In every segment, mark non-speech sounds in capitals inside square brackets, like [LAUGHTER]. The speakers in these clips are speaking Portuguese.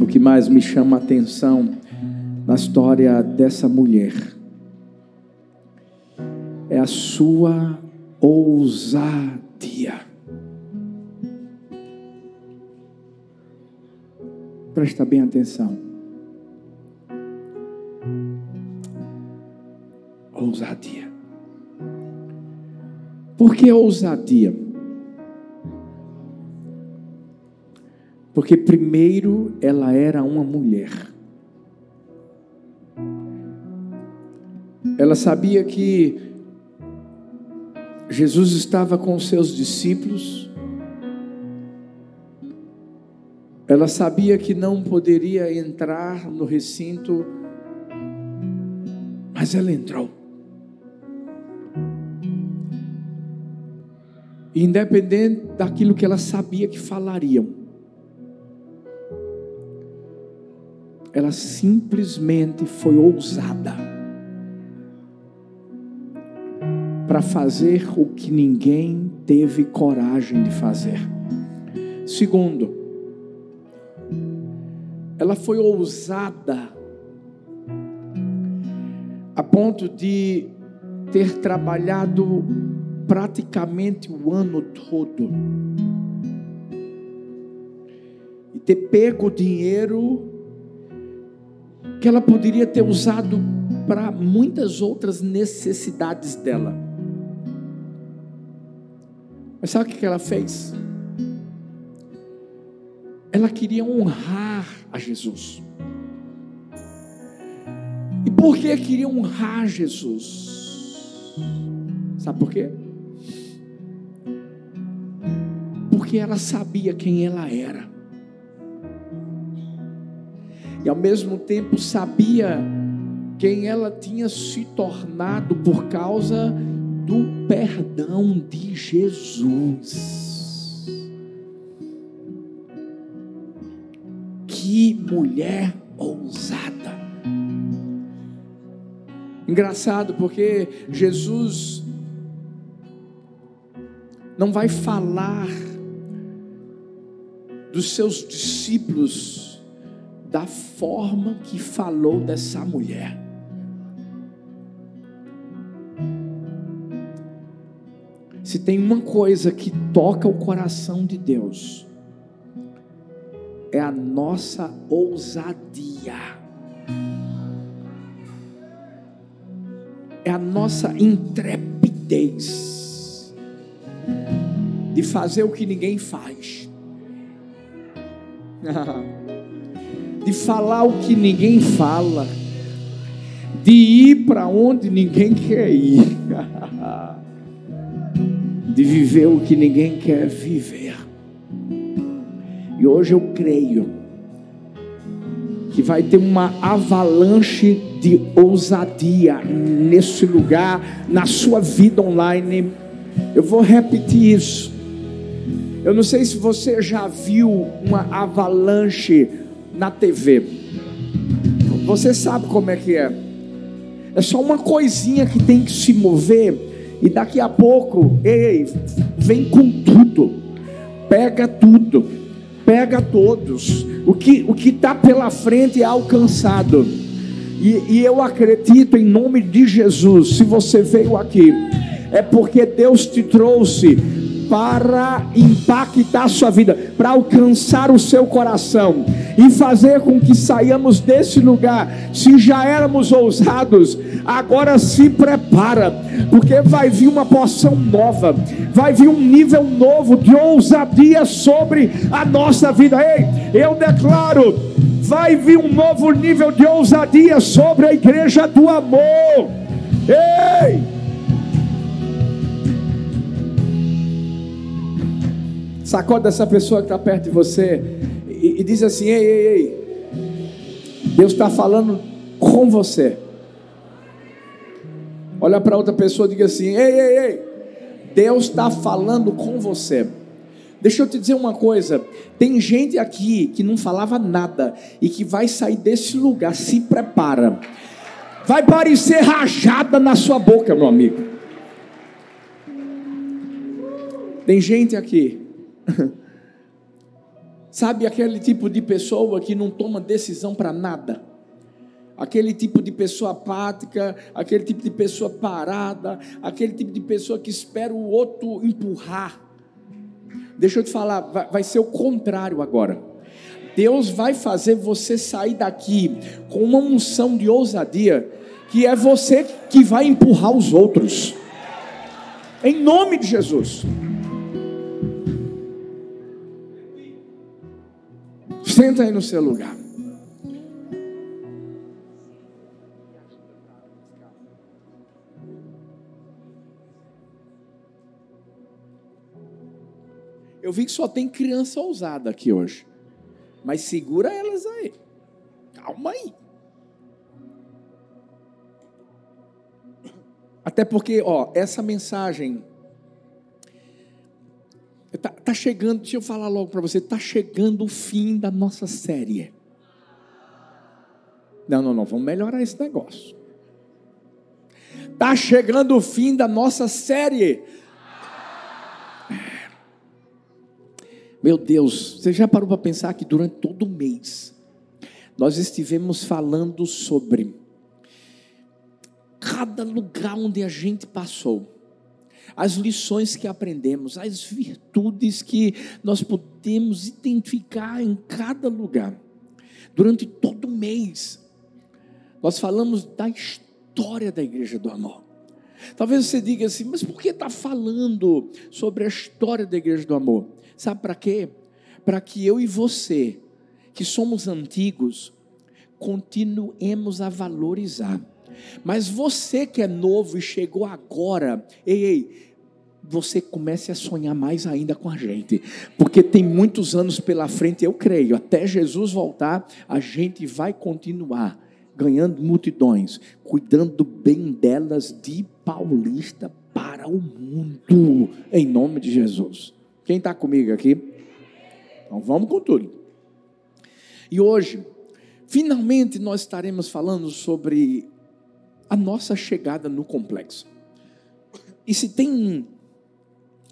o que mais me chama a atenção na história dessa mulher é a sua ousadia. Presta bem atenção. Ousadia. Por que ousadia? Porque primeiro ela era uma mulher. Ela sabia que Jesus estava com os seus discípulos. Ela sabia que não poderia entrar no recinto, mas ela entrou. Independente daquilo que ela sabia que falariam. Ela simplesmente foi ousada para fazer o que ninguém teve coragem de fazer. Segundo, ela foi ousada a ponto de ter trabalhado praticamente o ano todo e ter pego o dinheiro que ela poderia ter usado para muitas outras necessidades dela. Mas sabe o que ela fez? Ela queria honrar a Jesus. E por que queria honrar Jesus? Sabe por quê? Porque ela sabia quem ela era e ao mesmo tempo sabia quem ela tinha se tornado por causa do perdão de Jesus. Que mulher ousada. Engraçado porque Jesus não vai falar dos seus discípulos da forma que falou dessa mulher. Se tem uma coisa que toca o coração de Deus, é a nossa ousadia, é a nossa intrepidez de fazer o que ninguém faz. [LAUGHS] de falar o que ninguém fala, de ir para onde ninguém quer ir, [LAUGHS] de viver o que ninguém quer viver. E hoje eu creio que vai ter uma avalanche de ousadia nesse lugar, na sua vida online. Eu vou repetir isso. Eu não sei se você já viu uma avalanche na TV. Você sabe como é que é. É só uma coisinha que tem que se mover e daqui a pouco, ei, vem com tudo. Pega tudo. Pega todos. O que o que está pela frente é alcançado. E, e eu acredito em nome de Jesus. Se você veio aqui, é porque Deus te trouxe para impactar sua vida, para alcançar o seu coração e fazer com que saiamos desse lugar. Se já éramos ousados, agora se prepara, porque vai vir uma porção nova, vai vir um nível novo de ousadia sobre a nossa vida. Ei, eu declaro, vai vir um novo nível de ousadia sobre a igreja do amor. Ei! Sacode essa pessoa que está perto de você e, e diz assim: ei, ei, ei, Deus está falando com você. Olha para outra pessoa e diga assim: ei, ei, ei, Deus está falando com você. Deixa eu te dizer uma coisa: tem gente aqui que não falava nada e que vai sair desse lugar, se prepara. Vai parecer rajada na sua boca, meu amigo. Tem gente aqui [LAUGHS] Sabe aquele tipo de pessoa que não toma decisão para nada? Aquele tipo de pessoa apática, aquele tipo de pessoa parada, aquele tipo de pessoa que espera o outro empurrar. Deixa eu te falar, vai, vai ser o contrário agora. Deus vai fazer você sair daqui com uma unção de ousadia, que é você que vai empurrar os outros. Em nome de Jesus. Senta aí no seu lugar. Eu vi que só tem criança ousada aqui hoje. Mas segura elas aí. Calma aí. Até porque, ó, essa mensagem Tá, tá, chegando, deixa eu falar logo para você, tá chegando o fim da nossa série. Não, não, não, vamos melhorar esse negócio. Tá chegando o fim da nossa série. Meu Deus, você já parou para pensar que durante todo o mês nós estivemos falando sobre cada lugar onde a gente passou as lições que aprendemos, as virtudes que nós podemos identificar em cada lugar. Durante todo o mês, nós falamos da história da Igreja do Amor. Talvez você diga assim, mas por que está falando sobre a história da Igreja do Amor? Sabe para quê? Para que eu e você, que somos antigos, continuemos a valorizar mas você que é novo e chegou agora, ei, ei, você comece a sonhar mais ainda com a gente, porque tem muitos anos pela frente, eu creio, até Jesus voltar, a gente vai continuar ganhando multidões, cuidando bem delas de paulista para o mundo, em nome de Jesus. Quem está comigo aqui? Então vamos com tudo. E hoje, finalmente, nós estaremos falando sobre a nossa chegada no complexo. E se tem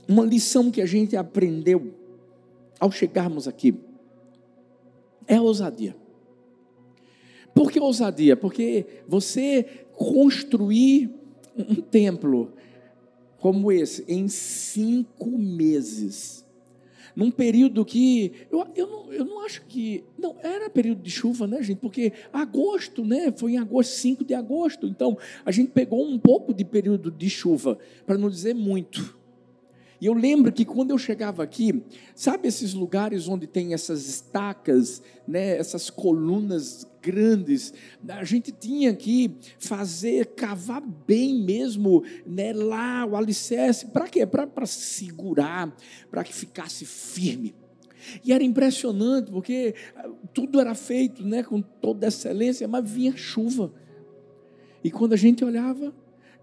uma lição que a gente aprendeu ao chegarmos aqui, é a ousadia. Por que ousadia? Porque você construir um templo como esse em cinco meses num período que eu, eu, não, eu não acho que. Não, era período de chuva, né, gente? Porque agosto, né? Foi em agosto, 5 de agosto. Então, a gente pegou um pouco de período de chuva, para não dizer muito. E eu lembro que quando eu chegava aqui, sabe esses lugares onde tem essas estacas, né, essas colunas grandes, a gente tinha que fazer, cavar bem mesmo, né, lá o alicerce, para quê? Para segurar, para que ficasse firme. E era impressionante, porque ah, tudo era feito né, com toda excelência, mas vinha chuva. E quando a gente olhava,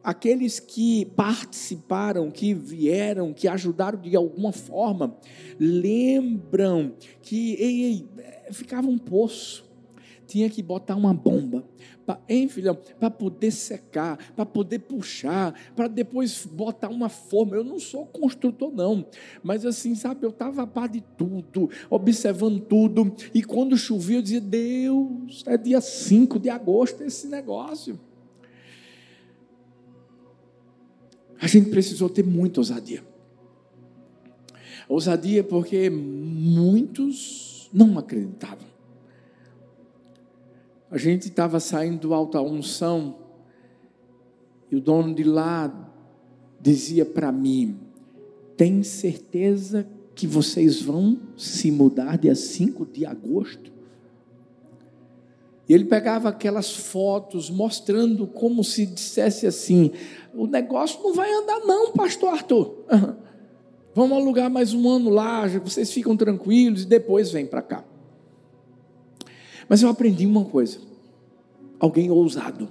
aqueles que participaram, que vieram, que ajudaram de alguma forma, lembram que ei, ei, ficava um poço, tinha que botar uma bomba, hein, filhão, para poder secar, para poder puxar, para depois botar uma forma. Eu não sou construtor, não, mas assim, sabe, eu estava a par de tudo, observando tudo, e quando chovia, eu dizia: Deus, é dia 5 de agosto esse negócio. A gente precisou ter muita ousadia. Ousadia porque muitos não acreditavam. A gente estava saindo do alta unção e o dono de lá dizia para mim: Tem certeza que vocês vão se mudar dia 5 de agosto? E ele pegava aquelas fotos mostrando como se dissesse assim: o negócio não vai andar, não, pastor Arthur. Vamos alugar mais um ano lá, vocês ficam tranquilos e depois vem para cá. Mas eu aprendi uma coisa: alguém ousado,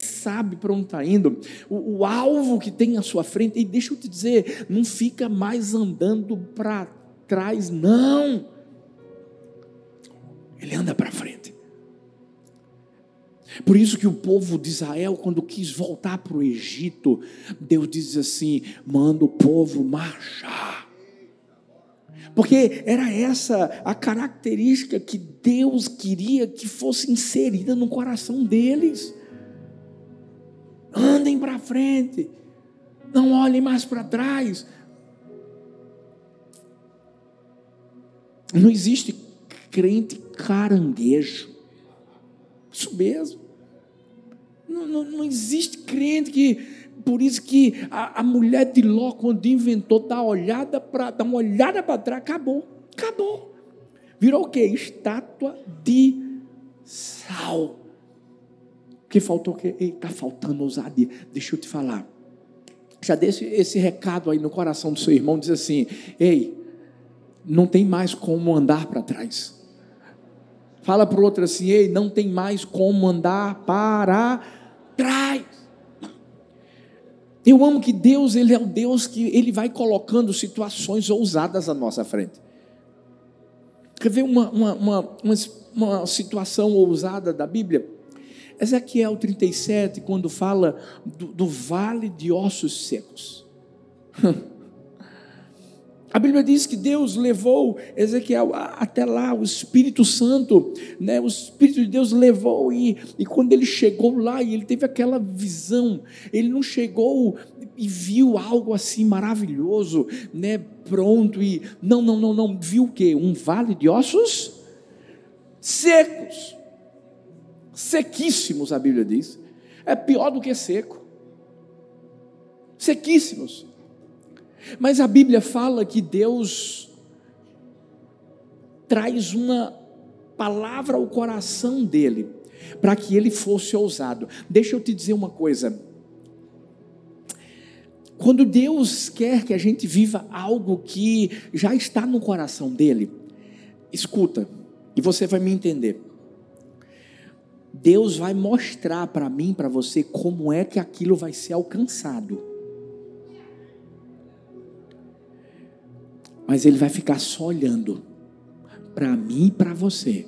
sabe para onde está indo, o, o, alvo que tem à sua frente, e deixa eu te dizer, não fica mais andando para trás, não. Ele anda para frente. Por isso que o povo de Israel, quando quis voltar para o Egito, Deus diz assim: manda o povo marchar. Porque era essa a característica que Deus queria que fosse inserida no coração deles. Andem para frente, não olhem mais para trás. Não existe crente caranguejo. Isso mesmo. Não, não, existe crente que por isso que a, a mulher de Ló, quando inventou dar, olhada pra, dar uma olhada para trás, acabou. Acabou. Virou o quê? Estátua de sal. Que faltou o quê? Está faltando ousadia. Deixa eu te falar. Já deixe esse recado aí no coração do seu irmão, diz assim: Ei, não tem mais como andar para trás. Fala para o outro assim: Ei, não tem mais como andar para trás. Eu amo que Deus, Ele é o Deus que Ele vai colocando situações ousadas à nossa frente. Quer ver uma, uma, uma, uma, uma situação ousada da Bíblia? Ezequiel 37, quando fala do, do vale de ossos secos. [LAUGHS] A Bíblia diz que Deus levou Ezequiel até lá, o Espírito Santo, né? o Espírito de Deus levou, e, e quando ele chegou lá, e ele teve aquela visão, ele não chegou e viu algo assim maravilhoso, né? pronto, e não, não, não, não, viu o quê? Um vale de ossos secos, sequíssimos, a Bíblia diz, é pior do que seco, sequíssimos. Mas a Bíblia fala que Deus traz uma palavra ao coração dele, para que ele fosse ousado. Deixa eu te dizer uma coisa. Quando Deus quer que a gente viva algo que já está no coração dele, escuta, e você vai me entender. Deus vai mostrar para mim, para você, como é que aquilo vai ser alcançado. Mas ele vai ficar só olhando para mim e para você,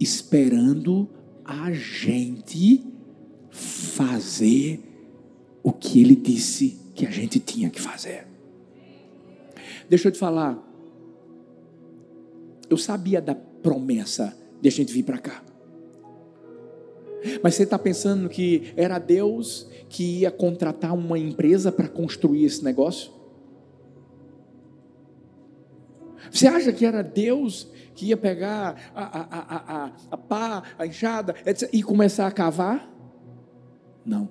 esperando a gente fazer o que ele disse que a gente tinha que fazer. Deixa eu te falar. Eu sabia da promessa de a gente vir para cá. Mas você está pensando que era Deus que ia contratar uma empresa para construir esse negócio? Você acha que era Deus que ia pegar a, a, a, a, a pá, a enxada etc, e começar a cavar? Não.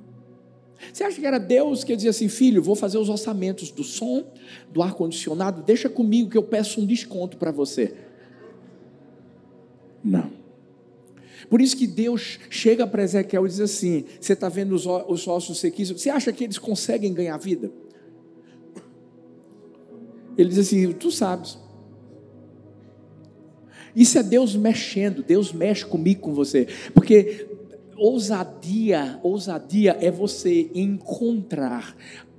Você acha que era Deus que dizia assim, filho, vou fazer os orçamentos do som, do ar-condicionado, deixa comigo que eu peço um desconto para você? Não. Por isso que Deus chega para Ezequiel e diz assim: Você está vendo os, os ossos sequíssimos? Você acha que eles conseguem ganhar vida? Ele diz assim: Tu sabes. Isso é Deus mexendo, Deus mexe comigo, com você. Porque ousadia, ousadia é você encontrar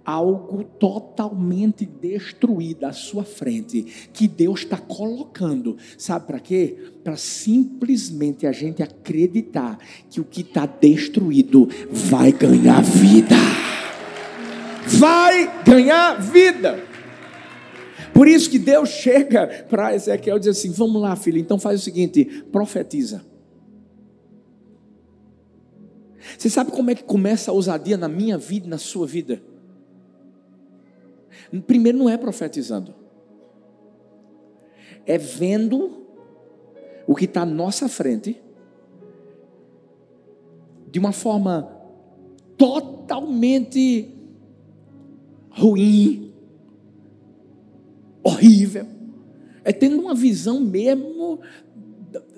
algo totalmente destruído à sua frente, que Deus está colocando, sabe para quê? Para simplesmente a gente acreditar que o que está destruído vai ganhar vida. Vai ganhar vida. Por isso que Deus chega para Ezequiel e diz assim: Vamos lá, filho, então faz o seguinte: profetiza. Você sabe como é que começa a ousadia na minha vida e na sua vida? Primeiro, não é profetizando, é vendo o que está à nossa frente de uma forma totalmente ruim, horrível. É tendo uma visão mesmo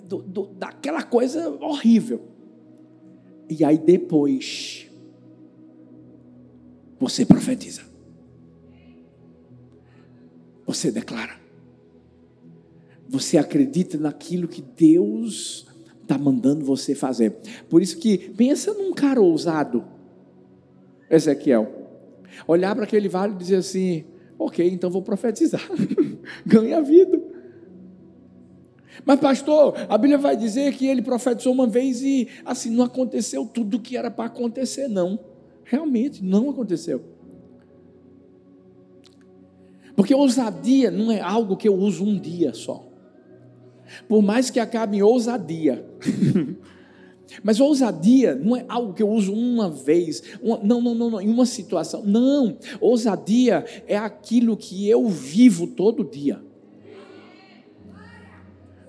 do, do, daquela coisa horrível. E aí depois você profetiza. Você declara. Você acredita naquilo que Deus está mandando você fazer. Por isso que pensa num cara ousado, Ezequiel. Olhar para aquele vale e dizer assim: Ok, então vou profetizar. [LAUGHS] Ganha vida. Mas, pastor, a Bíblia vai dizer que ele profetizou uma vez e assim não aconteceu tudo o que era para acontecer, não. Realmente não aconteceu. Porque ousadia não é algo que eu uso um dia só. Por mais que acabe em ousadia. [LAUGHS] Mas ousadia não é algo que eu uso uma vez, uma, não, não, não, não, em uma situação. Não, ousadia é aquilo que eu vivo todo dia.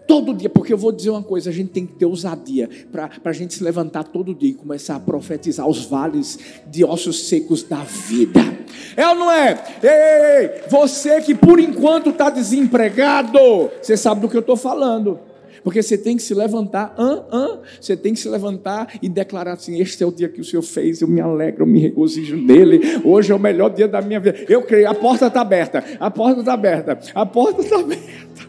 Todo dia, porque eu vou dizer uma coisa: a gente tem que ter ousadia para a gente se levantar todo dia e começar a profetizar os vales de ossos secos da vida. É ou não é? Ei, você que por enquanto está desempregado, você sabe do que eu estou falando. Porque você tem que se levantar, hã, você tem que se levantar e declarar assim: Este é o dia que o Senhor fez, eu me alegro, eu me regozijo nele. Hoje é o melhor dia da minha vida. Eu creio, a porta está aberta, a porta está aberta, a porta está aberta.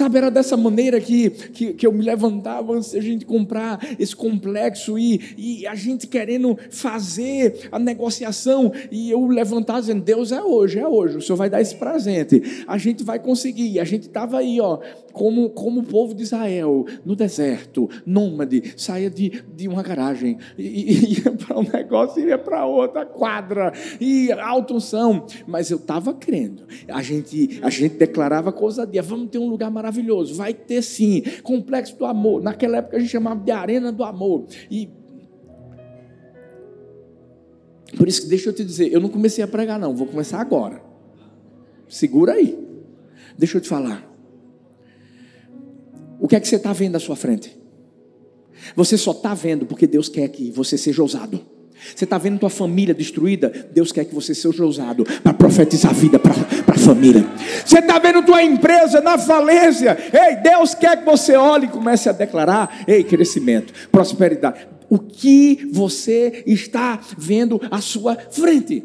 Sabe, era dessa maneira que, que, que, eu me levantava antes de a gente comprar esse complexo e, e a gente querendo fazer a negociação. E eu levantar dizendo, Deus é hoje, é hoje, o Senhor vai dar esse presente, a gente vai conseguir, a gente estava aí, ó, como, como o povo de Israel, no deserto, nômade, saía de, de uma garagem, e, ia para um negócio, ia para outra quadra, e alta unção, mas eu estava crendo, a gente, a gente declarava coisa dia, vamos ter um lugar maravilhoso, vai ter sim, complexo do amor, naquela época a gente chamava de arena do amor, e por isso que deixa eu te dizer, eu não comecei a pregar não, vou começar agora, segura aí, deixa eu te falar, o que é que você está vendo à sua frente? Você só está vendo porque Deus quer que você seja ousado. Você está vendo tua família destruída? Deus quer que você seja ousado para profetizar a vida para família. Você está vendo tua empresa na falência? Ei, Deus quer que você olhe e comece a declarar: ei, crescimento, prosperidade. O que você está vendo à sua frente?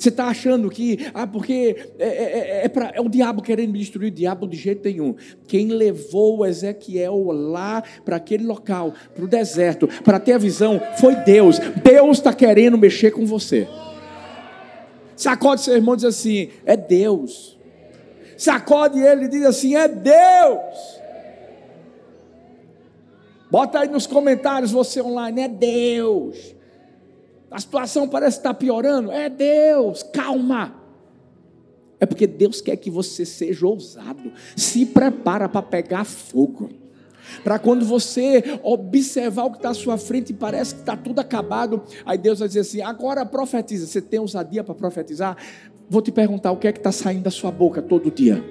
Você está achando que, ah, porque é, é, é, é, pra, é o diabo querendo me destruir, o diabo de jeito nenhum. Quem levou Ezequiel lá para aquele local, para o deserto, para ter a visão, foi Deus. Deus está querendo mexer com você. Sacode seu irmão e diz assim: é Deus. Sacode ele e diz assim: é Deus. Bota aí nos comentários você online, é Deus. A situação parece estar piorando. É Deus, calma. É porque Deus quer que você seja ousado. Se prepara para pegar fogo. Para quando você observar o que está à sua frente e parece que está tudo acabado, aí Deus vai dizer assim: agora profetiza. Você tem ousadia para profetizar? Vou te perguntar: o que é que está saindo da sua boca todo dia?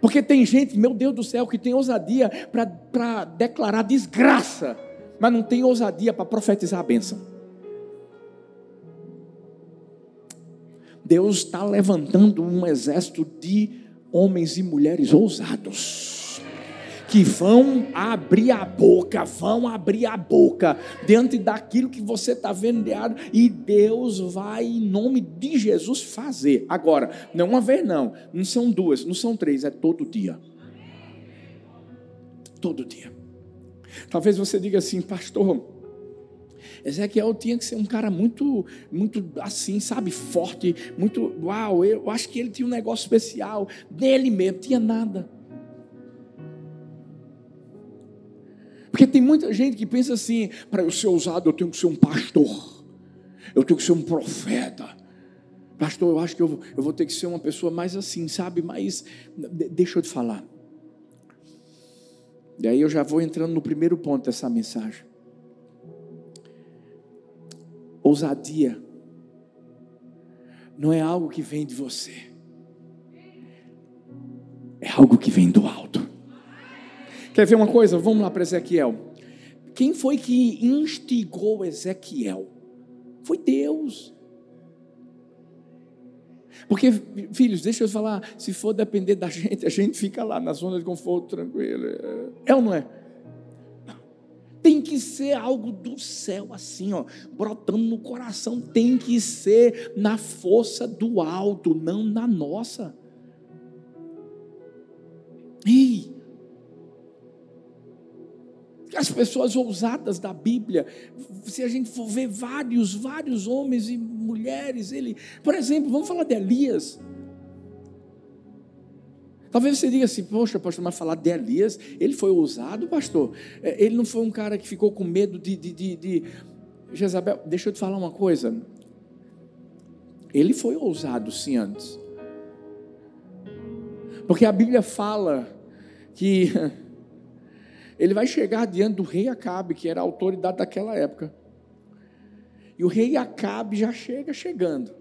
Porque tem gente, meu Deus do céu, que tem ousadia para declarar desgraça mas não tem ousadia para profetizar a bênção. Deus está levantando um exército de homens e mulheres ousados, que vão abrir a boca, vão abrir a boca diante daquilo que você está vendo e Deus vai, em nome de Jesus, fazer. Agora, não uma vez, não, não são duas, não são três, é todo dia. Todo dia. Talvez você diga assim, pastor, Ezequiel tinha que ser um cara muito, muito assim, sabe, forte, muito, uau, eu acho que ele tinha um negócio especial, dele mesmo, tinha nada. Porque tem muita gente que pensa assim, para eu ser ousado eu tenho que ser um pastor, eu tenho que ser um profeta. Pastor, eu acho que eu, eu vou ter que ser uma pessoa mais assim, sabe, mas deixa eu te falar. E aí eu já vou entrando no primeiro ponto dessa mensagem. Ousadia não é algo que vem de você, é algo que vem do alto. Quer ver uma coisa? Vamos lá para Ezequiel. Quem foi que instigou Ezequiel? Foi Deus. Porque, filhos, deixa eu falar, se for depender da gente, a gente fica lá na zona de conforto tranquilo. É ou não é? Tem que ser algo do céu, assim, ó, brotando no coração. Tem que ser na força do alto, não na nossa. Ei, as pessoas ousadas da Bíblia, se a gente for ver vários, vários homens e mulheres, ele, por exemplo, vamos falar de Elias. Talvez você diga assim, poxa, pastor, mas falar de Elias, ele foi ousado, pastor. É, ele não foi um cara que ficou com medo de, de, de, de Jezabel. Deixa eu te falar uma coisa. Ele foi ousado sim antes. Porque a Bíblia fala que [LAUGHS] ele vai chegar diante do rei Acabe, que era a autoridade daquela época. E o rei Acabe já chega chegando,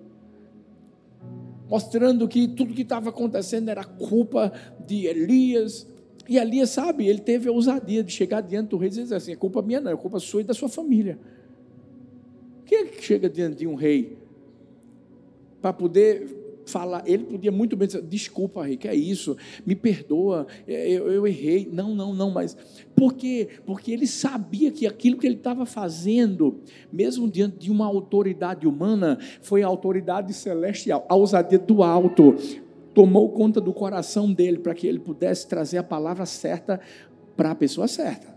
mostrando que tudo que estava acontecendo era culpa de Elias. E Elias, sabe, ele teve a ousadia de chegar diante do rei e dizer assim: é culpa minha, não, é culpa sua e da sua família. Quem é que chega diante de um rei para poder falar, ele podia muito bem dizer, desculpa, que é isso, me perdoa, é, eu, eu, errei. Não, não, não, mas por quê? Porque ele sabia que aquilo que ele estava fazendo, mesmo diante de uma autoridade humana, foi a autoridade celestial, a ousadia do alto, tomou conta do coração dele para que ele pudesse trazer a palavra certa para a pessoa certa.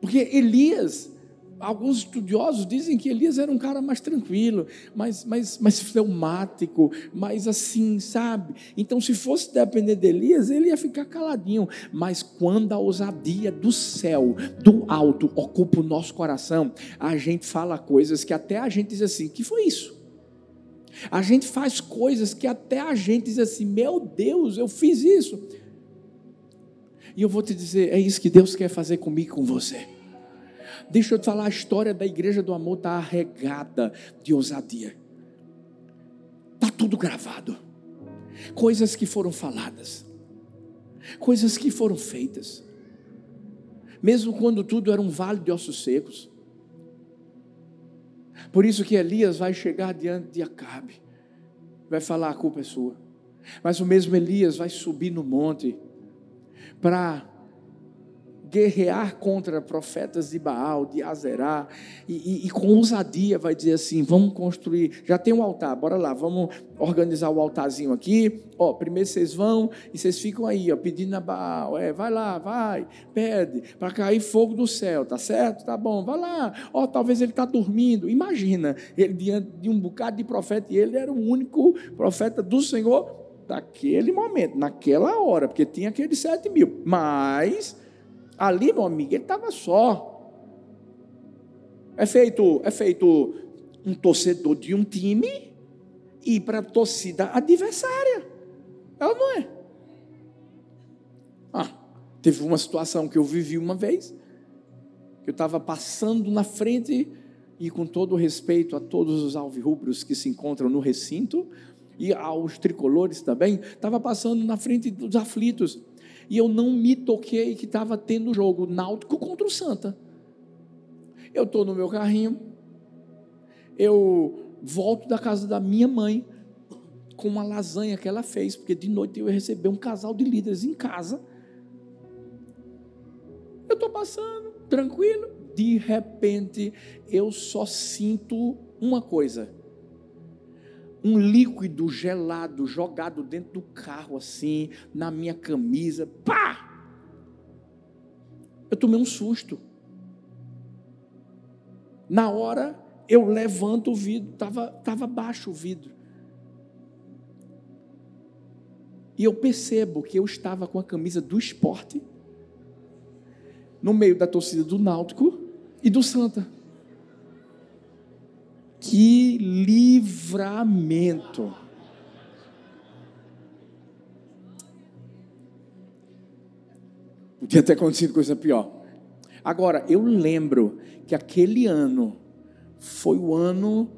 Porque Elias Alguns estudiosos dizem que Elias era um cara mais tranquilo, mais, mais, mais fleumático, mais assim, sabe? Então, se fosse depender de Elias, ele ia ficar caladinho. Mas quando a ousadia do céu, do alto, ocupa o nosso coração, a gente fala coisas que até a gente diz assim: que foi isso? A gente faz coisas que até a gente diz assim: meu Deus, eu fiz isso. E eu vou te dizer: é isso que Deus quer fazer comigo e com você. Deixa eu te falar, a história da igreja do amor está arregada de ousadia. Está tudo gravado. Coisas que foram faladas, coisas que foram feitas, mesmo quando tudo era um vale de ossos secos. Por isso que Elias vai chegar diante de Acabe, vai falar: a culpa é sua. Mas o mesmo Elias vai subir no monte para guerrear contra profetas de Baal, de Azerá, e, e, e, com ousadia vai dizer assim: vamos construir, já tem um altar, bora lá, vamos organizar o altarzinho aqui. Ó, primeiro vocês vão e vocês ficam aí, ó, pedindo a Baal, é, vai lá, vai, pede, para cair fogo do céu, tá certo? Tá bom, vai lá. Ó, talvez ele está dormindo. Imagina, ele diante de um bocado de profeta, e ele era o único profeta do Senhor daquele momento, naquela hora, porque tinha aqueles sete mil, mas Ali, meu amigo, ele estava só. É feito, é feito um torcedor de um time ir para a torcida adversária. Ela não é. Ah, teve uma situação que eu vivi uma vez. Eu estava passando na frente e com todo respeito a todos os alvirrubros que se encontram no recinto e aos tricolores também, estava passando na frente dos aflitos e eu não me toquei que estava tendo jogo náutico contra o Santa. Eu estou no meu carrinho, eu volto da casa da minha mãe com uma lasanha que ela fez, porque de noite eu ia receber um casal de líderes em casa. Eu estou passando, tranquilo. De repente, eu só sinto uma coisa: um líquido gelado jogado dentro do carro, assim, na minha camisa. Pá! Eu tomei um susto. Na hora, eu levanto o vidro, estava tava baixo o vidro. E eu percebo que eu estava com a camisa do esporte, no meio da torcida do Náutico e do Santa. Que livramento! Podia ter acontecido coisa pior. Agora, eu lembro que aquele ano foi o ano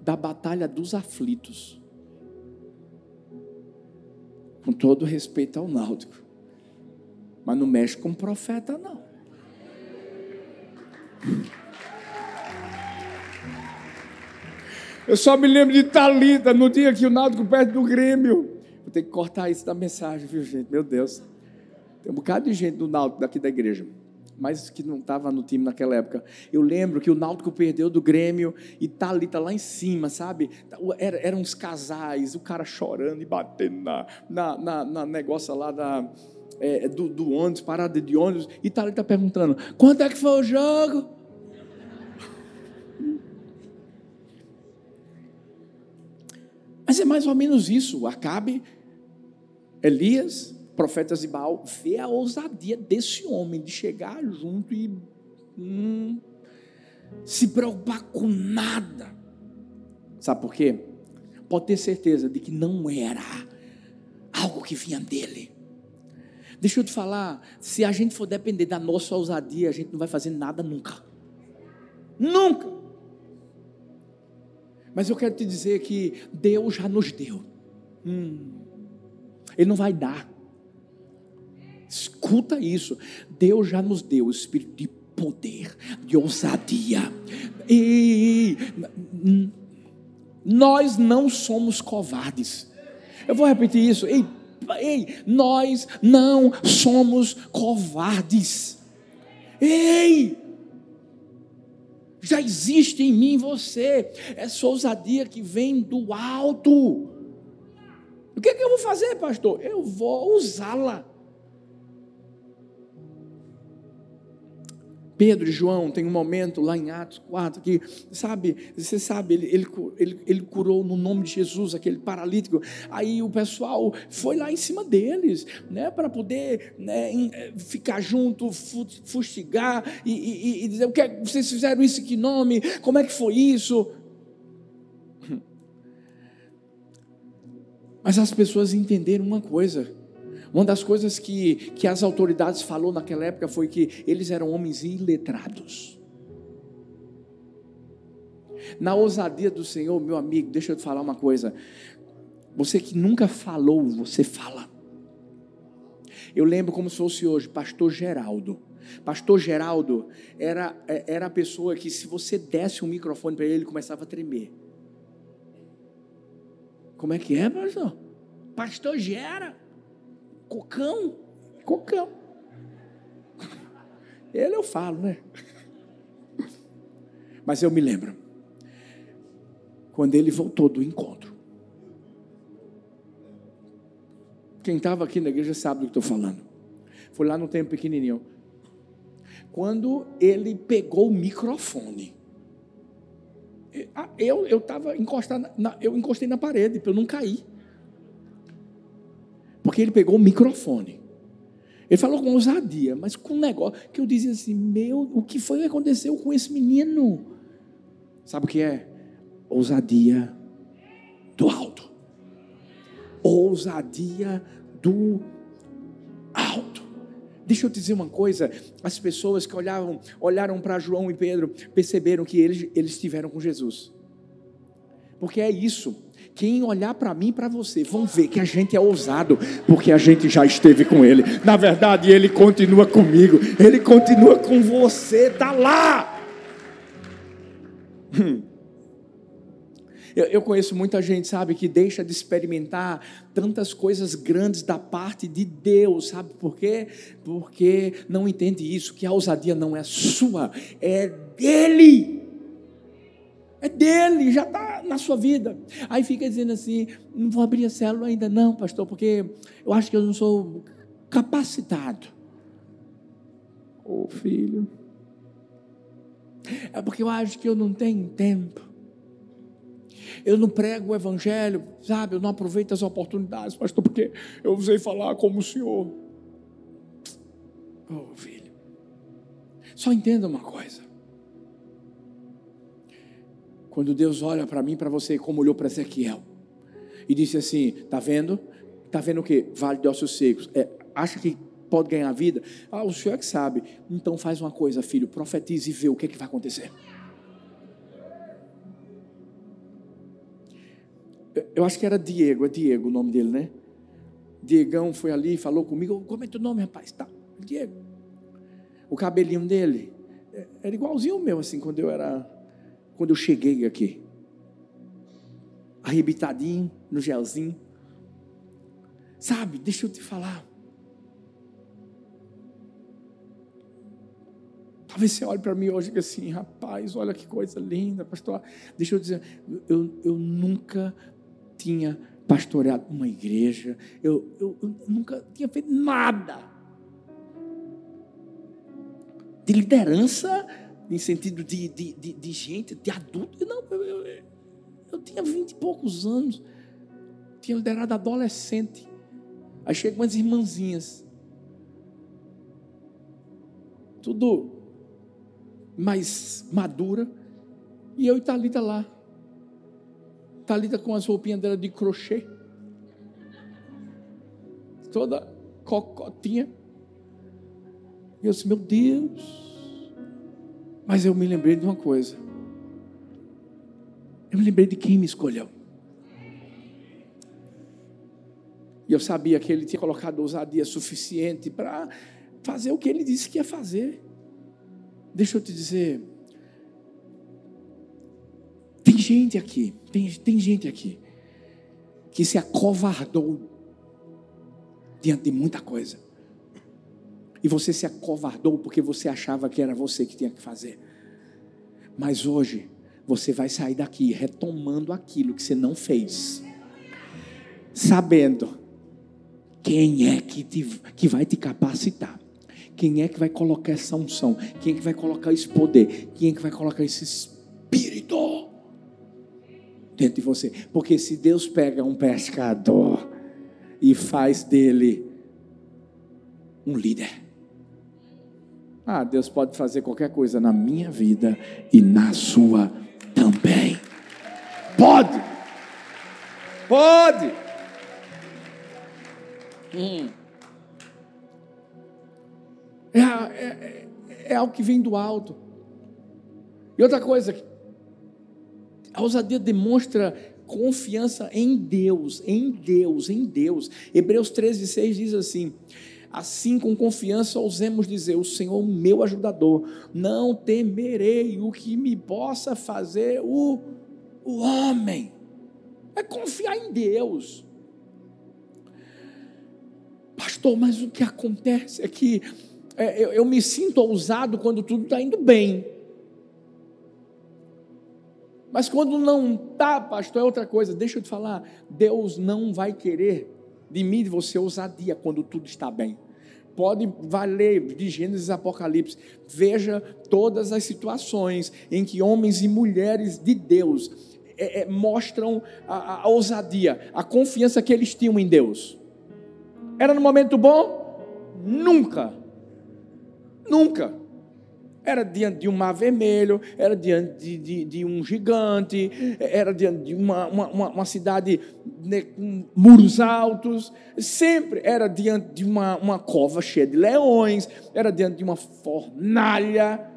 da Batalha dos Aflitos. Com todo respeito ao Náutico. Mas não mexe com profeta, não. Eu só me lembro de Talita no dia que o Náutico perde do Grêmio. Vou ter que cortar isso da mensagem, viu, gente? Meu Deus. Tem um bocado de gente do Náutico daqui da igreja, mas que não estava no time naquela época. Eu lembro que o Náutico perdeu do Grêmio e Talita lá em cima, sabe? Era, eram uns casais, o cara chorando e batendo na, na, na, na negócio lá da, é, do, do ônibus, parada de ônibus, e Talita perguntando: quanto é que foi o jogo? Mas é mais ou menos isso. Acabe, Elias, profetas de Baal, vê a ousadia desse homem de chegar junto e. Hum, se preocupar com nada. Sabe por quê? Pode ter certeza de que não era algo que vinha dele. Deixa eu te falar, se a gente for depender da nossa ousadia, a gente não vai fazer nada nunca. Nunca. Mas eu quero te dizer que Deus já nos deu. Hum, ele não vai dar. Escuta isso. Deus já nos deu o espírito de poder, de ousadia. E nós não somos covardes. Eu vou repetir isso. Ei, ei, nós não somos covardes. Ei! Já existe em mim você essa ousadia que vem do alto. O que, é que eu vou fazer, pastor? Eu vou usá-la. Pedro e João tem um momento lá em Atos 4 que, sabe, você sabe, ele, ele, ele, ele, curou no nome de Jesus aquele paralítico. Aí o pessoal foi lá em cima deles, né, para poder né, eh, ficar junto, fustigar e, e, e dizer: o que é, vocês fizeram isso que nome? Como é que foi isso? Mas as pessoas entenderam uma coisa uma das coisas que, que as autoridades falou naquela época foi que eles eram homens iletrados. Na ousadia do Senhor, meu amigo, deixa eu te falar uma coisa. Você que nunca falou, você fala. Eu lembro como se fosse hoje, pastor Geraldo. Pastor Geraldo era, era a pessoa que, se você desse um microfone para ele, ele começava a tremer. Como é que é, pastor? Pastor Gera. Cocão? Cocão. Ele eu falo, né? Mas eu me lembro. Quando ele voltou do encontro. Quem estava aqui na igreja sabe do que estou falando. Foi lá no tempo pequenininho. Quando ele pegou o microfone. Eu eu estava encostado, na, eu encostei na parede para eu não cair. Porque ele pegou o microfone. Ele falou com ousadia, mas com um negócio que eu dizia assim: Meu, o que foi que aconteceu com esse menino? Sabe o que é? Ousadia do alto. Ousadia do alto. Deixa eu te dizer uma coisa: as pessoas que olhavam, olharam para João e Pedro perceberam que eles, eles estiveram com Jesus. Porque é isso. Quem olhar para mim e para você vão ver que a gente é ousado, porque a gente já esteve com Ele. Na verdade, Ele continua comigo, Ele continua com você, está lá. Hum. Eu, conheço muita gente, sabe, que deixa de experimentar tantas coisas grandes da parte de Deus, sabe por quê? Porque não entende isso, que a ousadia não é sua, é dele. É dele, já está na sua vida. Aí fica dizendo assim: não vou abrir a célula ainda, não, pastor, porque eu acho que eu não sou capacitado. Ô oh, filho, é porque eu acho que eu não tenho tempo. Eu não prego o evangelho, sabe? Eu não aproveito as oportunidades, pastor, porque eu usei falar como o senhor. Oh, filho. Só entenda uma coisa. Quando Deus olha para mim, para você, como olhou para Ezequiel, e disse assim: Está vendo? Está vendo o que? Vale de ossos secos. É, acha que pode ganhar vida? Ah, o senhor é que sabe. Então faz uma coisa, filho, profetize e vê o que, é que vai acontecer. Eu acho que era Diego, é Diego o nome dele, né? Diegão foi ali, falou comigo, como é teu nome, rapaz? Tá, Diego. O cabelinho dele é, era igualzinho o meu, assim, quando eu era quando eu cheguei aqui. Arrebitadinho, no gelzinho. Sabe, deixa eu te falar. Talvez você olhe para mim hoje e diga assim, rapaz, olha que coisa linda, pastor. Deixa eu dizer, eu, eu nunca tinha pastoreado uma igreja, eu, eu, eu nunca tinha feito nada de liderança em sentido de, de, de, de gente, de adulto. Não, eu, eu, eu tinha vinte e poucos anos, tinha liderado adolescente. Aí chegam umas irmãzinhas, tudo mais madura, e eu e Thalita lá. Thalita com as roupinhas dela de crochê, toda cocotinha. E eu disse, meu Deus. Mas eu me lembrei de uma coisa. Eu me lembrei de quem me escolheu. E eu sabia que ele tinha colocado ousadia suficiente para fazer o que ele disse que ia fazer. Deixa eu te dizer. Tem gente aqui, tem, tem gente aqui, que se acovardou diante de muita coisa. E você se acovardou porque você achava que era você que tinha que fazer. Mas hoje, você vai sair daqui retomando aquilo que você não fez, sabendo quem é que, te, que vai te capacitar? Quem é que vai colocar essa unção? Quem é que vai colocar esse poder? Quem é que vai colocar esse espírito dentro de você? Porque se Deus pega um pescador e faz dele um líder, ah, Deus pode fazer qualquer coisa na minha vida e na sua também. Pode. Pode. Hum. É, é, é algo que vem do alto. E outra coisa, a ousadia demonstra confiança em Deus, em Deus, em Deus. Hebreus 13, 6 diz assim: Assim, com confiança, ousemos dizer: O Senhor, meu ajudador, não temerei o que me possa fazer o, o homem. É confiar em Deus. Pastor, mas o que acontece é que é, eu, eu me sinto ousado quando tudo está indo bem. Mas quando não está, pastor, é outra coisa. Deixa eu te falar. Deus não vai querer de mim de você ousadia quando tudo está bem. Pode valer de Gênesis a Apocalipse. Veja todas as situações em que homens e mulheres de Deus é, é, mostram a, a ousadia, a confiança que eles tinham em Deus. Era no momento bom? Nunca. Nunca. Era diante de um mar vermelho, era diante de, de, de um gigante, era diante de uma, uma, uma cidade né, com muros altos, sempre era diante de uma, uma cova cheia de leões, era diante de uma fornalha.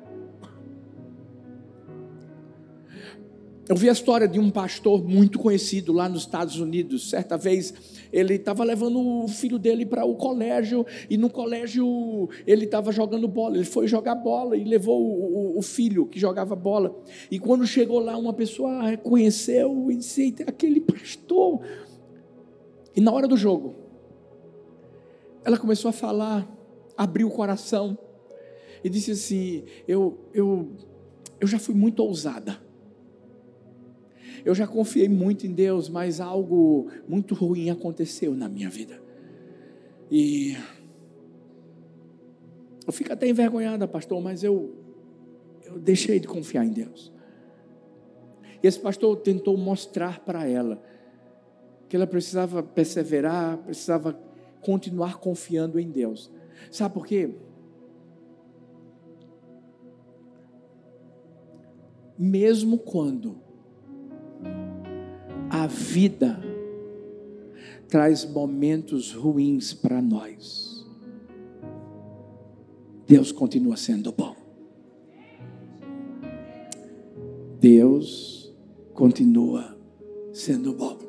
Eu vi a história de um pastor muito conhecido lá nos Estados Unidos. Certa vez ele estava levando o filho dele para o colégio e no colégio ele estava jogando bola. Ele foi jogar bola e levou o, o, o, filho que jogava bola. E quando chegou lá, uma pessoa reconheceu e disse: aquele pastor. E na hora do jogo, ela começou a falar, abriu o coração e disse assim: eu, eu, eu já fui muito ousada eu já confiei muito em Deus, mas algo muito ruim aconteceu na minha vida. E eu fico até envergonhada, pastor, mas eu, eu deixei de confiar em Deus. E esse pastor tentou mostrar para ela que ela precisava perseverar, precisava continuar confiando em Deus. Sabe por quê? Mesmo quando a vida traz momentos ruins para nós. Deus continua sendo bom. Deus continua sendo bom.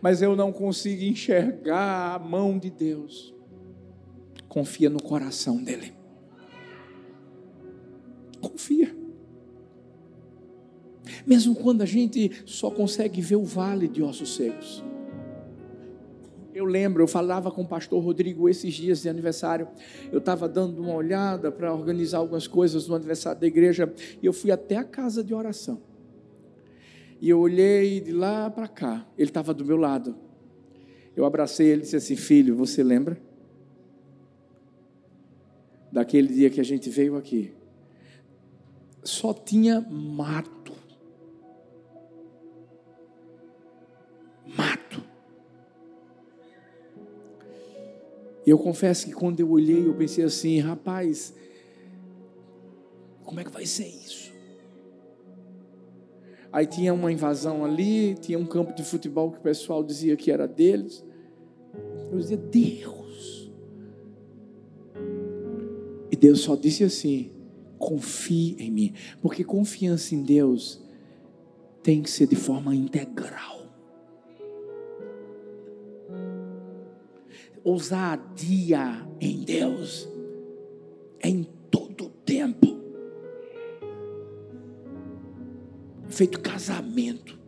Mas eu não consigo enxergar a mão de Deus. Confia no coração dele. Mesmo quando a gente só consegue ver o vale de ossos secos. Eu lembro, eu falava com o pastor Rodrigo esses dias de aniversário. Eu estava dando uma olhada para organizar algumas coisas no aniversário da igreja. E eu fui até a casa de oração. E eu olhei de lá para cá. Ele estava do meu lado. Eu abracei ele e disse assim: Filho, você lembra? Daquele dia que a gente veio aqui. Só tinha mato Eu confesso que quando eu olhei, eu pensei assim, rapaz, Como é que vai ser isso? Aí tinha uma invasão ali, tinha um campo de futebol que o pessoal dizia que era deles. Eu dizia, Deus. E Deus só disse assim: confie em mim. Porque confiança em Deus tem que ser de forma integral. Ousadia em Deus em todo tempo. Feito casamento.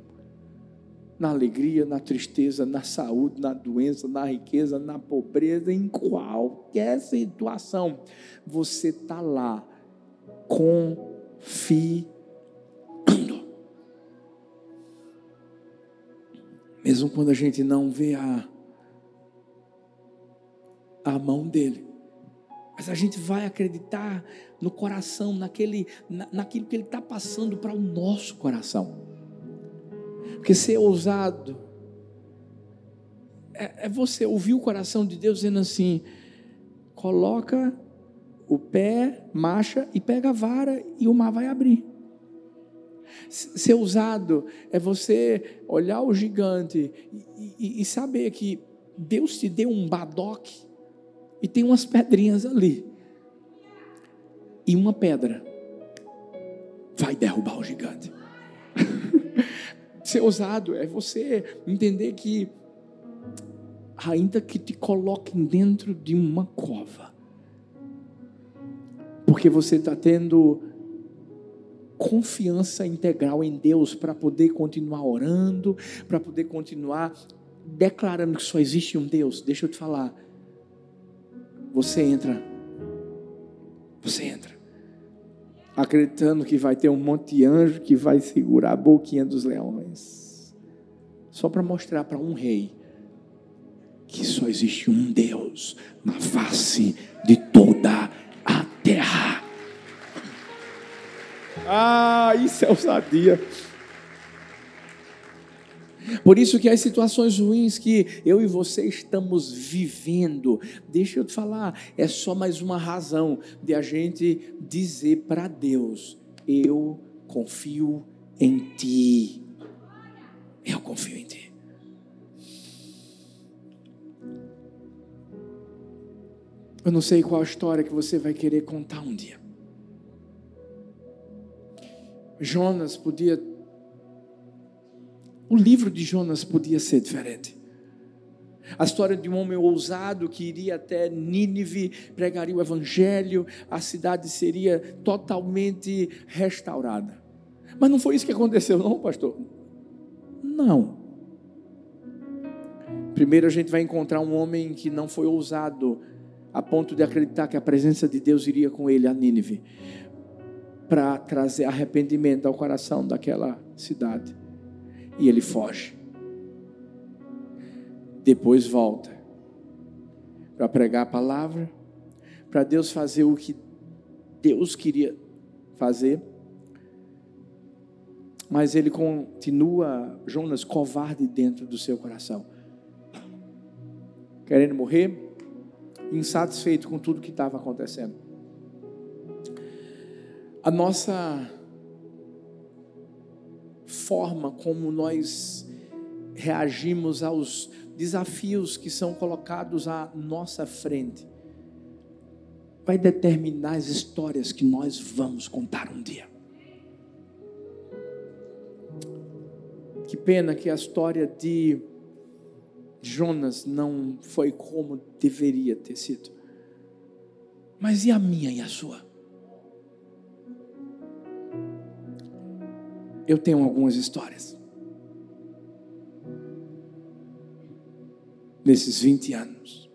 Na alegria, na tristeza, na saúde, na doença, na riqueza, na pobreza, em qualquer situação, você está lá confiando. Mesmo quando a gente não vê a, a mão dele. Mas a gente vai acreditar no coração, naquele, na, naquilo que ele está passando para o nosso coração. Porque ser ousado é, é você ouvir o coração de Deus dizendo assim: coloca o pé, marcha e pega a vara e o mar vai abrir. Ser ousado é você olhar o gigante e, e, e saber que Deus te deu um badoque e tem umas pedrinhas ali. E uma pedra vai derrubar o gigante. [LAUGHS] Ser ousado é você entender que, ainda que te coloquem dentro de uma cova, porque você está tendo confiança integral em Deus para poder continuar orando, para poder continuar declarando que só existe um Deus. Deixa eu te falar, você entra. Você entra. Acreditando que vai ter um monte de anjo que vai segurar a boquinha dos leões. Só para mostrar para um rei que só existe um Deus na face de toda a terra. Ah, isso é ousadia. Por isso que as situações ruins que eu e você estamos vivendo, deixa eu te falar, é só mais uma razão de a gente dizer para Deus: eu confio em ti. Eu confio em ti. Eu não sei qual a história que você vai querer contar um dia. Jonas podia o livro de Jonas podia ser diferente. A história de um homem ousado que iria até Nínive, pregaria o evangelho, a cidade seria totalmente restaurada. Mas não foi isso que aconteceu, não, pastor? Não. Primeiro a gente vai encontrar um homem que não foi ousado a ponto de acreditar que a presença de Deus iria com ele a Nínive para trazer arrependimento ao coração daquela cidade e ele foge. Depois volta para pregar a palavra, para Deus fazer o que Deus queria fazer. Mas ele continua, Jonas, covarde dentro do seu coração. Querendo morrer, insatisfeito com tudo que estava acontecendo. A nossa forma como nós reagimos aos desafios que são colocados à nossa frente vai determinar as histórias que nós vamos contar um dia. Que pena que a história de Jonas não foi como deveria ter sido. Mas e a minha e a sua? Eu tenho algumas histórias. Nesses 20 anos,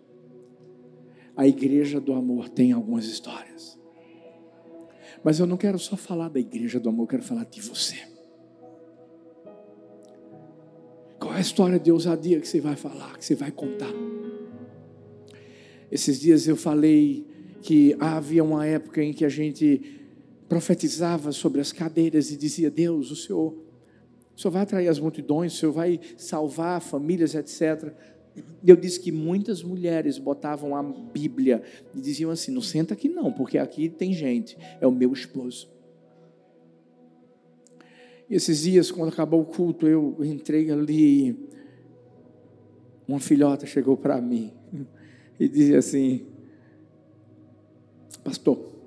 a Igreja do Amor tem algumas histórias. Mas eu não quero só falar da Igreja do Amor, eu quero falar de você. Qual é a história de ousadia que você vai falar, que você vai contar? Esses dias eu falei que havia uma época em que a gente profetizava sobre as cadeiras e dizia: Deus, o Senhor, o Senhor vai atrair as multidões, o Senhor vai salvar famílias, etc. Eu disse que muitas mulheres botavam a Bíblia e diziam assim: não senta aqui não, porque aqui tem gente, é o meu esposo. E esses dias, quando acabou o culto, eu entrei ali. Uma filhota chegou para mim [LAUGHS] e dizia assim: Pastor,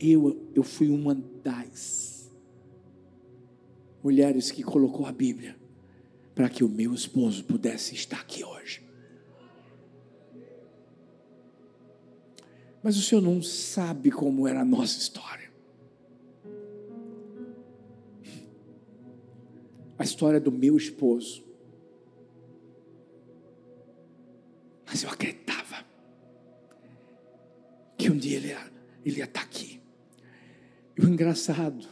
eu, eu fui uma das mulheres que colocou a Bíblia para que o meu esposo pudesse estar aqui hoje. Mas o senhor não sabe como era a nossa história. A história do meu esposo. Mas eu acreditava que um dia ele ia, ele ia estar o engraçado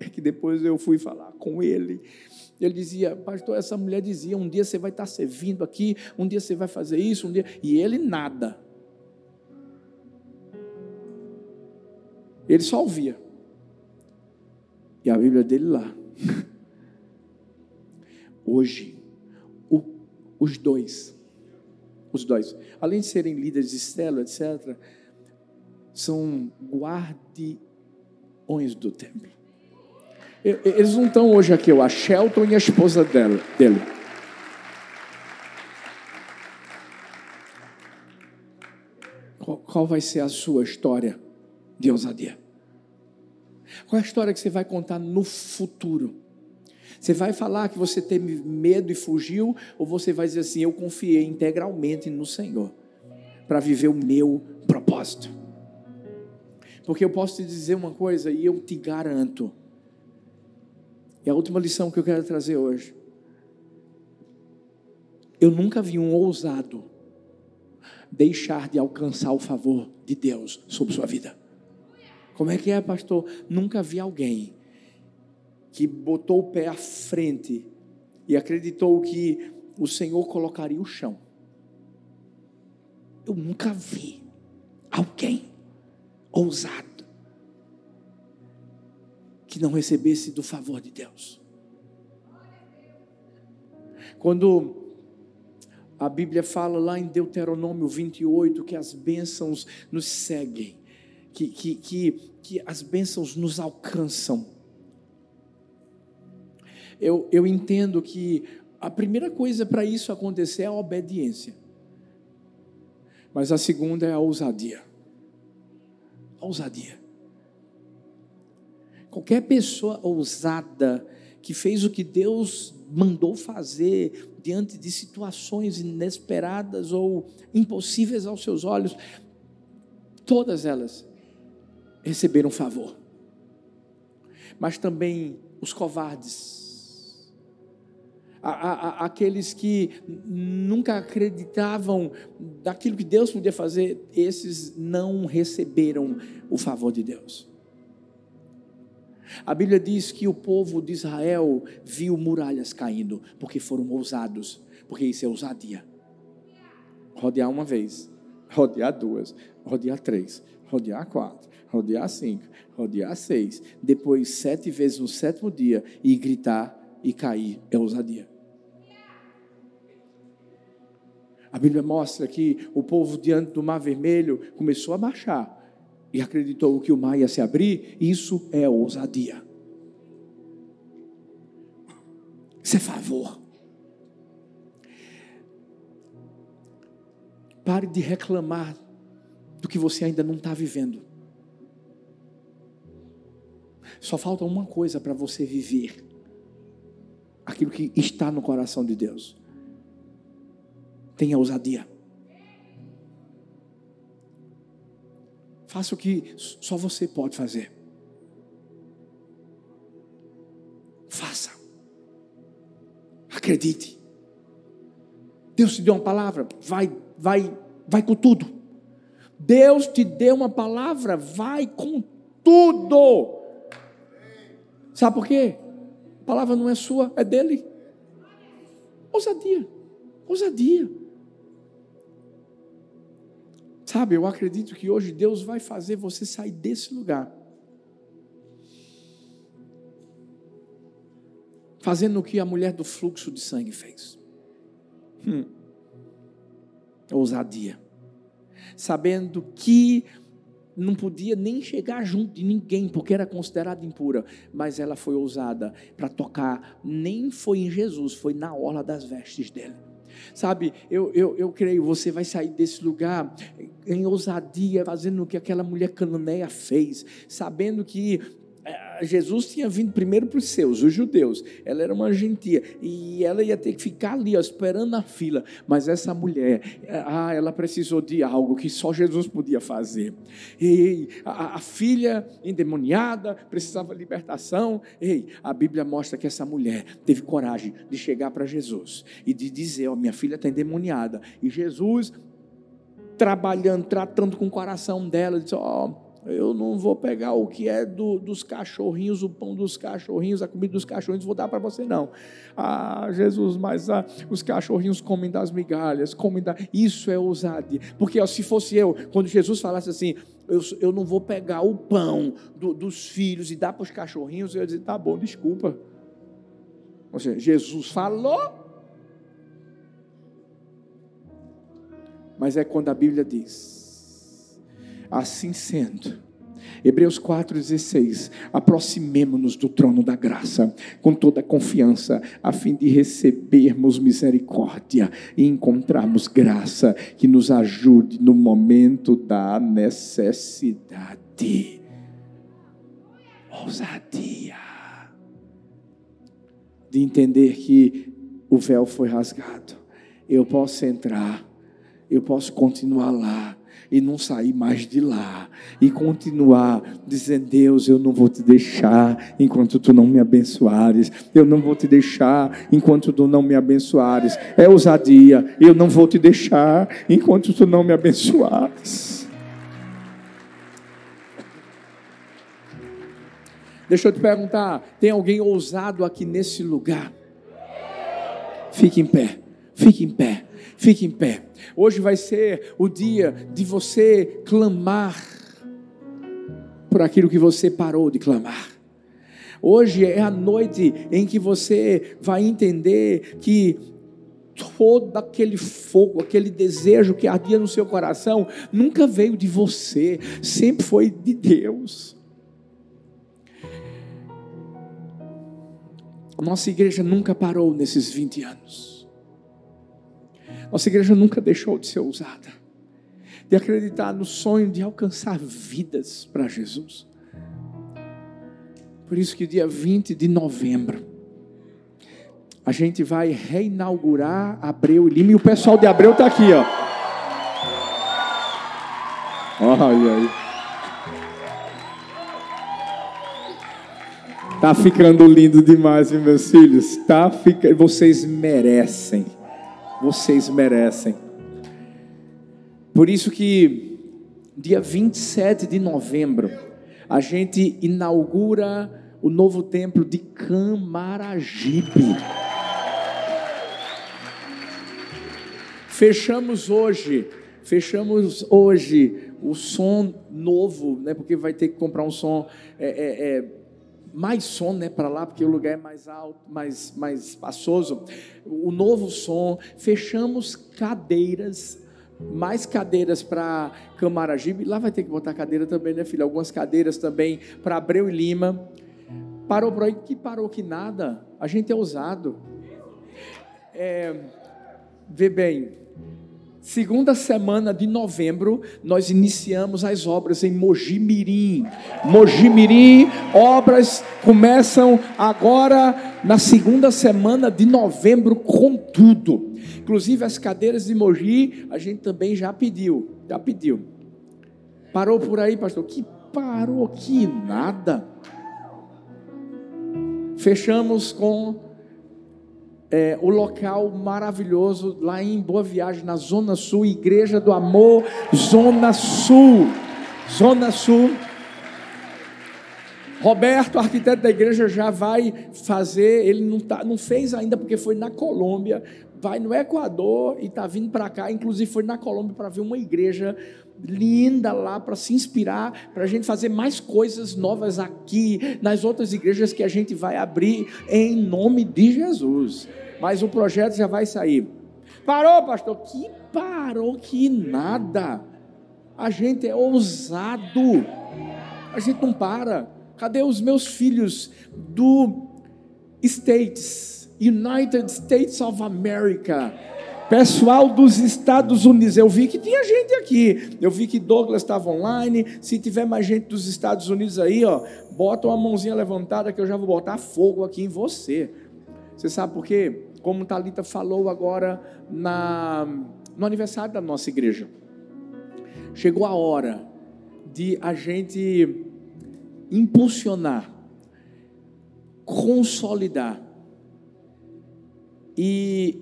é que depois eu fui falar com ele. Ele dizia, pastor, essa mulher dizia: um dia você vai estar servindo aqui, um dia você vai fazer isso, um dia. E ele nada. Ele só ouvia. E a Bíblia dele lá. [LAUGHS] Hoje, o, os dois, os dois, além de serem líderes de célula, etc., são guardiões do templo. Eles não estão hoje aqui, a Shelton e a esposa dele. Qual, qual vai ser a sua história? de ousadia? Qual é a história que você vai contar no futuro? Você vai falar que você teve medo e fugiu, ou você vai dizer assim: Eu confiei integralmente no Senhor para viver o meu propósito? Porque eu posso te dizer uma coisa e eu te garanto, e a última lição que eu quero trazer hoje. Eu nunca vi um ousado deixar de alcançar o favor de Deus sobre sua vida. Como é que é, pastor? Nunca vi alguém que botou o pé à frente e acreditou que o Senhor colocaria o chão. Eu nunca vi alguém ousado que não recebesse do favor de Deus. Quando a Bíblia fala lá em Deuteronômio 28 que as bênçãos nos seguem, que, que, que, que as bênçãos nos alcançam. Eu, eu entendo que a primeira coisa para isso acontecer é a obediência, mas a segunda é a ousadia. Ousadia. Qualquer pessoa ousada que fez o que Deus mandou fazer diante de situações inesperadas ou impossíveis aos seus olhos, todas elas receberam favor. Mas também os covardes, a, a, aqueles que nunca acreditavam daquilo que Deus podia fazer, esses não receberam o favor de Deus. A Bíblia diz que o povo de Israel viu muralhas caindo, porque foram ousados, porque isso é ousadia. Rodear uma vez, rodear duas, rodear três, rodear quatro, rodear cinco, rodear seis, depois sete vezes no sétimo dia e gritar e cair é ousadia. A Bíblia mostra que o povo diante do Mar Vermelho começou a marchar e acreditou que o mar ia se abrir. Isso é ousadia. Isso é favor. Pare de reclamar do que você ainda não está vivendo. Só falta uma coisa para você viver: aquilo que está no coração de Deus. Tenha ousadia. Faça o que só você pode fazer. Faça. Acredite. Deus te deu uma palavra, vai, vai, vai com tudo. Deus te deu uma palavra, vai com tudo. Sabe por quê? Palavra não é sua, é dele. Ousadia. Ousadia. Sabe, eu acredito que hoje Deus vai fazer você sair desse lugar. Fazendo o que a mulher do fluxo de sangue fez. Hum. Ousadia. Sabendo que não podia nem chegar junto de ninguém, porque era considerada impura, mas ela foi ousada para tocar, nem foi em Jesus, foi na orla das vestes dele. Sabe, eu, eu, eu creio, você vai sair desse lugar em ousadia, fazendo o que aquela mulher cananeia fez, sabendo que Jesus tinha vindo primeiro para os seus, os judeus. Ela era uma gentia e ela ia ter que ficar ali, ó, esperando na fila. Mas essa mulher, ah, ela precisou de algo que só Jesus podia fazer. E a, a filha endemoniada precisava de libertação. Ei, a Bíblia mostra que essa mulher teve coragem de chegar para Jesus e de dizer: ó, minha filha está endemoniada. E Jesus trabalhando, tratando com o coração dela, disse: ó eu não vou pegar o que é do, dos cachorrinhos, o pão dos cachorrinhos, a comida dos cachorrinhos, vou dar para você, não. Ah, Jesus, mas ah, os cachorrinhos comem das migalhas, comem da. Isso é ousadia. Porque ó, se fosse eu, quando Jesus falasse assim, eu, eu não vou pegar o pão do, dos filhos e dar para os cachorrinhos, eu ia dizer, tá bom, desculpa. Ou seja, Jesus falou. Mas é quando a Bíblia diz Assim sendo, Hebreus 4,16: aproximemo-nos do trono da graça com toda confiança, a fim de recebermos misericórdia e encontrarmos graça que nos ajude no momento da necessidade. Ousadia de entender que o véu foi rasgado. Eu posso entrar, eu posso continuar lá, e não sair mais de lá e continuar dizendo: Deus, eu não vou te deixar enquanto tu não me abençoares, eu não vou te deixar enquanto tu não me abençoares. É ousadia, eu não vou te deixar enquanto tu não me abençoares. Deixa eu te perguntar: tem alguém ousado aqui nesse lugar? Fique em pé, fique em pé. Fique em pé. Hoje vai ser o dia de você clamar por aquilo que você parou de clamar. Hoje é a noite em que você vai entender que todo aquele fogo, aquele desejo que ardia no seu coração, nunca veio de você, sempre foi de Deus. Nossa igreja nunca parou nesses 20 anos. Nossa igreja nunca deixou de ser ousada, de acreditar no sonho de alcançar vidas para Jesus. Por isso que dia 20 de novembro, a gente vai reinaugurar Abreu e Lima, e o pessoal de Abreu está aqui, ó. Olha aí. Tá ficando lindo demais, meus filhos. Tá ficando, vocês merecem vocês merecem. Por isso que dia 27 de novembro a gente inaugura o novo templo de Camaragibe. Fechamos hoje, fechamos hoje o som novo, né? Porque vai ter que comprar um som é, é, é, mais som né, para lá, porque o lugar é mais alto, mais, mais espaçoso. O novo som, fechamos cadeiras, mais cadeiras para Camaragibe. Lá vai ter que botar cadeira também, né, filho? Algumas cadeiras também para Abreu e Lima. Parou por aí, que parou que nada. A gente é ousado. É, vê bem, Segunda semana de novembro, nós iniciamos as obras em Mojimirim. Mojimirim, obras começam agora na segunda semana de novembro com tudo. Inclusive as cadeiras de Mogi, a gente também já pediu, já pediu. Parou por aí, pastor? Que parou que nada. Fechamos com é, o local maravilhoso lá em Boa Viagem, na Zona Sul, Igreja do Amor, Zona Sul. Zona Sul. Roberto, arquiteto da igreja, já vai fazer, ele não, tá, não fez ainda porque foi na Colômbia, vai no Equador e está vindo para cá, inclusive foi na Colômbia para ver uma igreja linda lá para se inspirar, para a gente fazer mais coisas novas aqui, nas outras igrejas que a gente vai abrir em nome de Jesus. Mas o projeto já vai sair. Parou, pastor? Que parou que nada. A gente é ousado. A gente não para. Cadê os meus filhos do States, United States of America? Pessoal dos Estados Unidos, eu vi que tinha gente aqui. Eu vi que Douglas estava online. Se tiver mais gente dos Estados Unidos aí, ó, bota uma mãozinha levantada que eu já vou botar fogo aqui em você. Você sabe por quê? Como Talita falou agora na, no aniversário da nossa igreja. Chegou a hora de a gente impulsionar, consolidar e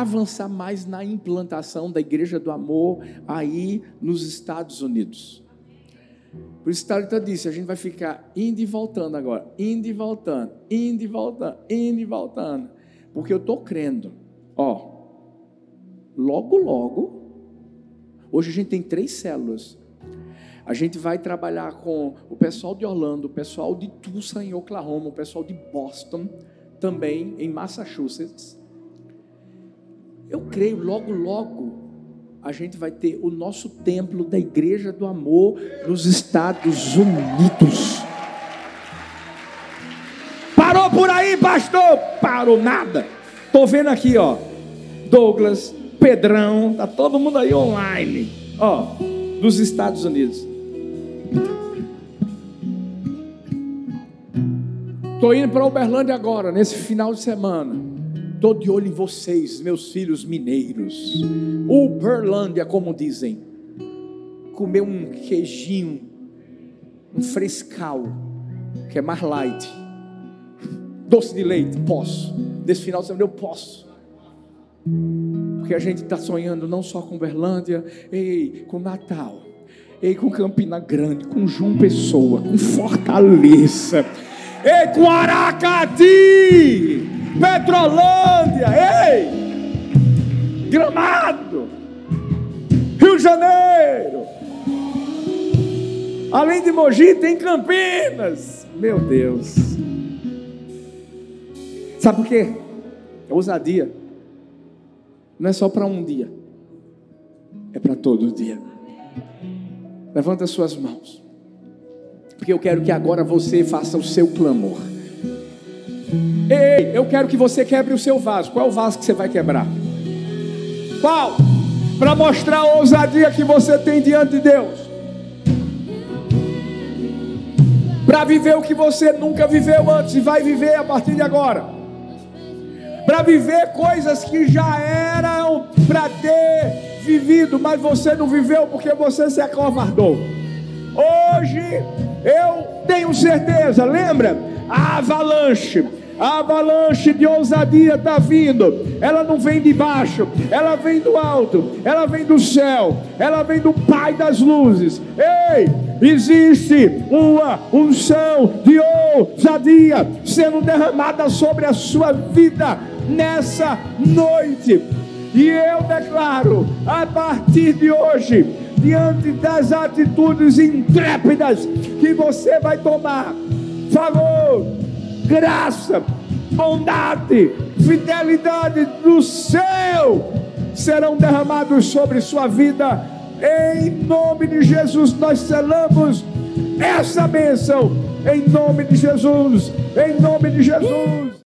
avançar mais na implantação da Igreja do Amor aí nos Estados Unidos. Por isso, Thalita disse: a gente vai ficar indo e voltando agora, indo e voltando, indo e voltando, indo e voltando, porque eu estou crendo, ó, logo, logo, hoje a gente tem três células. A gente vai trabalhar com o pessoal de Orlando, o pessoal de Tulsa, em Oklahoma, o pessoal de Boston, também em Massachusetts. Eu creio, logo, logo, a gente vai ter o nosso templo da Igreja do Amor nos Estados Unidos. Parou por aí, pastor? Parou nada. Tô vendo aqui, ó. Douglas, Pedrão, tá todo mundo aí online, ó, dos Estados Unidos. Tô indo para Uberlândia agora, nesse final de semana. Estou de olho em vocês, meus filhos mineiros. Uberlândia, como dizem. Comer um queijinho, um frescal, que é mais light. Doce de leite, posso. Desse final de semana eu posso. Porque a gente está sonhando não só com Uberlândia, ei, com Natal, ei, com Campina Grande, com João Pessoa, com Fortaleza, ei, com Aracati. Petrolândia, ei! Gramado, Rio de Janeiro, além de Mogi, tem Campinas. Meu Deus, sabe por quê? É ousadia, não é só para um dia, é para todo dia. Levanta suas mãos, porque eu quero que agora você faça o seu clamor. Ei, eu quero que você quebre o seu vaso. Qual é o vaso que você vai quebrar? Qual? Para mostrar a ousadia que você tem diante de Deus. Para viver o que você nunca viveu antes e vai viver a partir de agora. Para viver coisas que já eram para ter vivido, mas você não viveu porque você se acovardou. Hoje eu tenho certeza, lembra? A avalanche a avalanche de ousadia está vindo. Ela não vem de baixo, ela vem do alto, ela vem do céu, ela vem do Pai das luzes. Ei, existe uma unção de ousadia sendo derramada sobre a sua vida nessa noite. E eu declaro, a partir de hoje, diante das atitudes intrépidas que você vai tomar, favor, graça, bondade, fidelidade do céu serão derramados sobre sua vida. Em nome de Jesus, nós selamos essa bênção. Em nome de Jesus, em nome de Jesus.